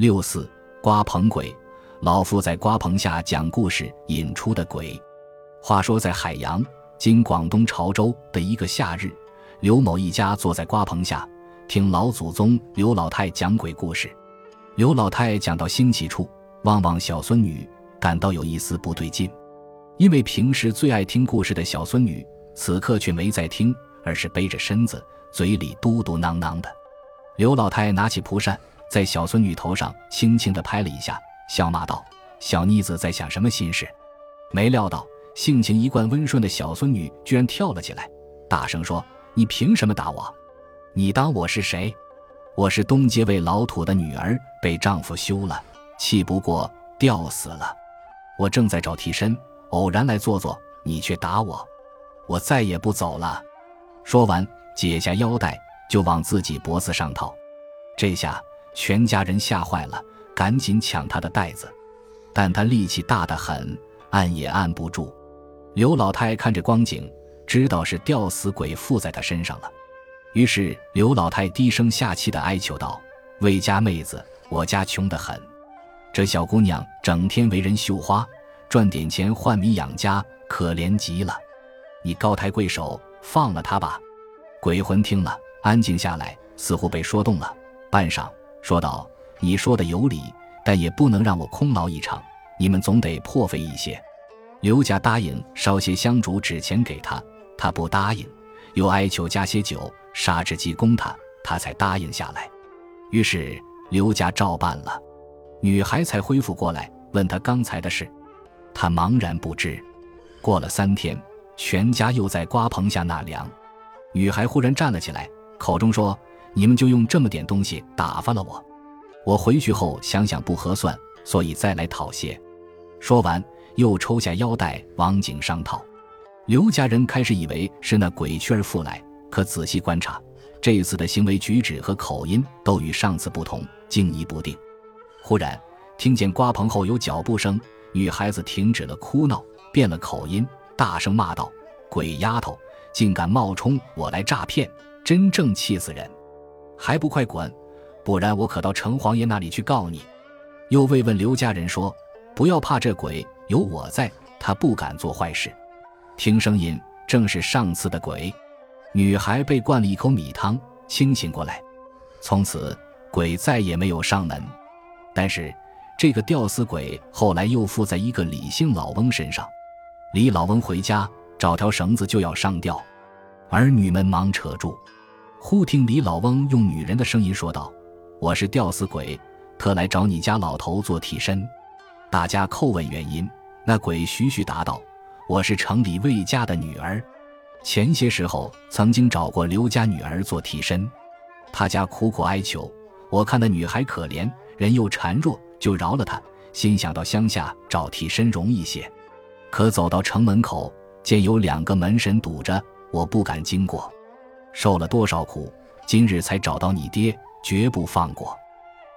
六四瓜棚鬼，老夫在瓜棚下讲故事引出的鬼。话说在海洋，今广东潮州的一个夏日，刘某一家坐在瓜棚下，听老祖宗刘老太讲鬼故事。刘老太讲到兴起处，望望小孙女，感到有一丝不对劲，因为平时最爱听故事的小孙女，此刻却没在听，而是背着身子，嘴里嘟嘟囔囔的。刘老太拿起蒲扇，在小孙女头上轻轻地拍了一下，笑骂道：“小妮子在想什么心事？”没料到性情一贯温顺的小孙女居然跳了起来，大声说：“你凭什么打我？你当我是谁？”我是东街位老土的女儿，被丈夫休了，气不过吊死了。我正在找替身，偶然来坐坐，你却打我，我再也不走了。说完，解下腰带就往自己脖子上套。这下全家人吓坏了，赶紧抢他的袋子，但他力气大得很，按也按不住。刘老太看着光景，知道是吊死鬼附在他身上了。于是刘老太低声下气地哀求道：“魏家妹子，我家穷得很，这小姑娘整天为人绣花，赚点钱换米养家，可怜极了。你高抬贵手，放了她吧。”鬼魂听了，安静下来，似乎被说动了，半晌说道：“你说的有理，但也不能让我空劳一场，你们总得破费一些。”刘家答应烧些香烛纸钱给他，他不答应，又哀求加些酒。杀之济供他，他才答应下来。于是刘家照办了，女孩才恢复过来，问他刚才的事，他茫然不知。过了三天，全家又在瓜棚下纳凉，女孩忽然站了起来，口中说：“你们就用这么点东西打发了我，我回去后想想不合算，所以再来讨些。”说完，又抽下腰带往井上套。刘家人开始以为是那鬼屈儿复来。可仔细观察，这一次的行为举止和口音都与上次不同，惊疑不定。忽然听见瓜棚后有脚步声，女孩子停止了哭闹，变了口音，大声骂道：“鬼丫头，竟敢冒充我来诈骗，真正气死人！还不快滚，不然我可到城隍爷那里去告你！”又慰问刘家人说：“不要怕这鬼，有我在，他不敢做坏事。”听声音，正是上次的鬼。女孩被灌了一口米汤，清醒过来。从此，鬼再也没有上门。但是，这个吊死鬼后来又附在一个李姓老翁身上。李老翁回家找条绳子就要上吊，儿女们忙扯住。忽听李老翁用女人的声音说道：“我是吊死鬼，特来找你家老头做替身。”大家叩问原因，那鬼徐徐答道：“我是城里魏家的女儿。”前些时候曾经找过刘家女儿做替身，他家苦苦哀求，我看那女孩可怜，人又孱弱，就饶了她。心想到乡下找替身容易些，可走到城门口，见有两个门神堵着，我不敢经过。受了多少苦，今日才找到你爹，绝不放过。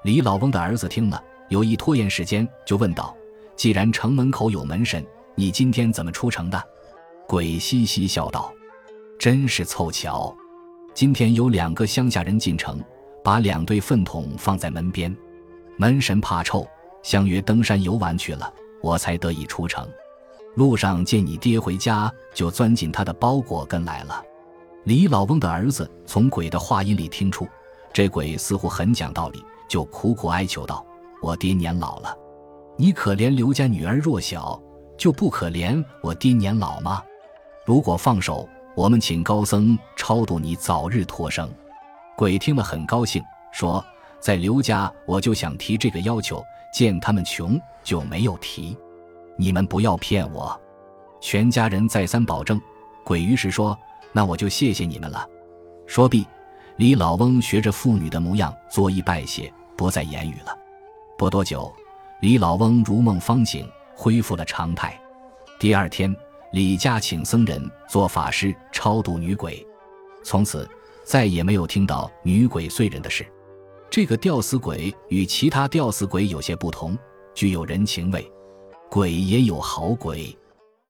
李老翁的儿子听了，有意拖延时间，就问道：“既然城门口有门神，你今天怎么出城的？”鬼嘻嘻笑道：“真是凑巧，今天有两个乡下人进城，把两对粪桶放在门边。门神怕臭，相约登山游玩去了，我才得以出城。路上见你爹回家，就钻进他的包裹跟来了。”李老翁的儿子从鬼的话音里听出，这鬼似乎很讲道理，就苦苦哀求道：“我爹年老了，你可怜刘家女儿弱小，就不可怜我爹年老吗？”如果放手，我们请高僧超度你，早日脱生。鬼听了很高兴，说：“在刘家，我就想提这个要求，见他们穷就没有提。你们不要骗我。”全家人再三保证。鬼于是说：“那我就谢谢你们了。”说毕，李老翁学着妇女的模样作揖拜谢，不再言语了。不多久，李老翁如梦方醒，恢复了常态。第二天。李家请僧人做法事超度女鬼，从此再也没有听到女鬼碎人的事。这个吊死鬼与其他吊死鬼有些不同，具有人情味。鬼也有好鬼。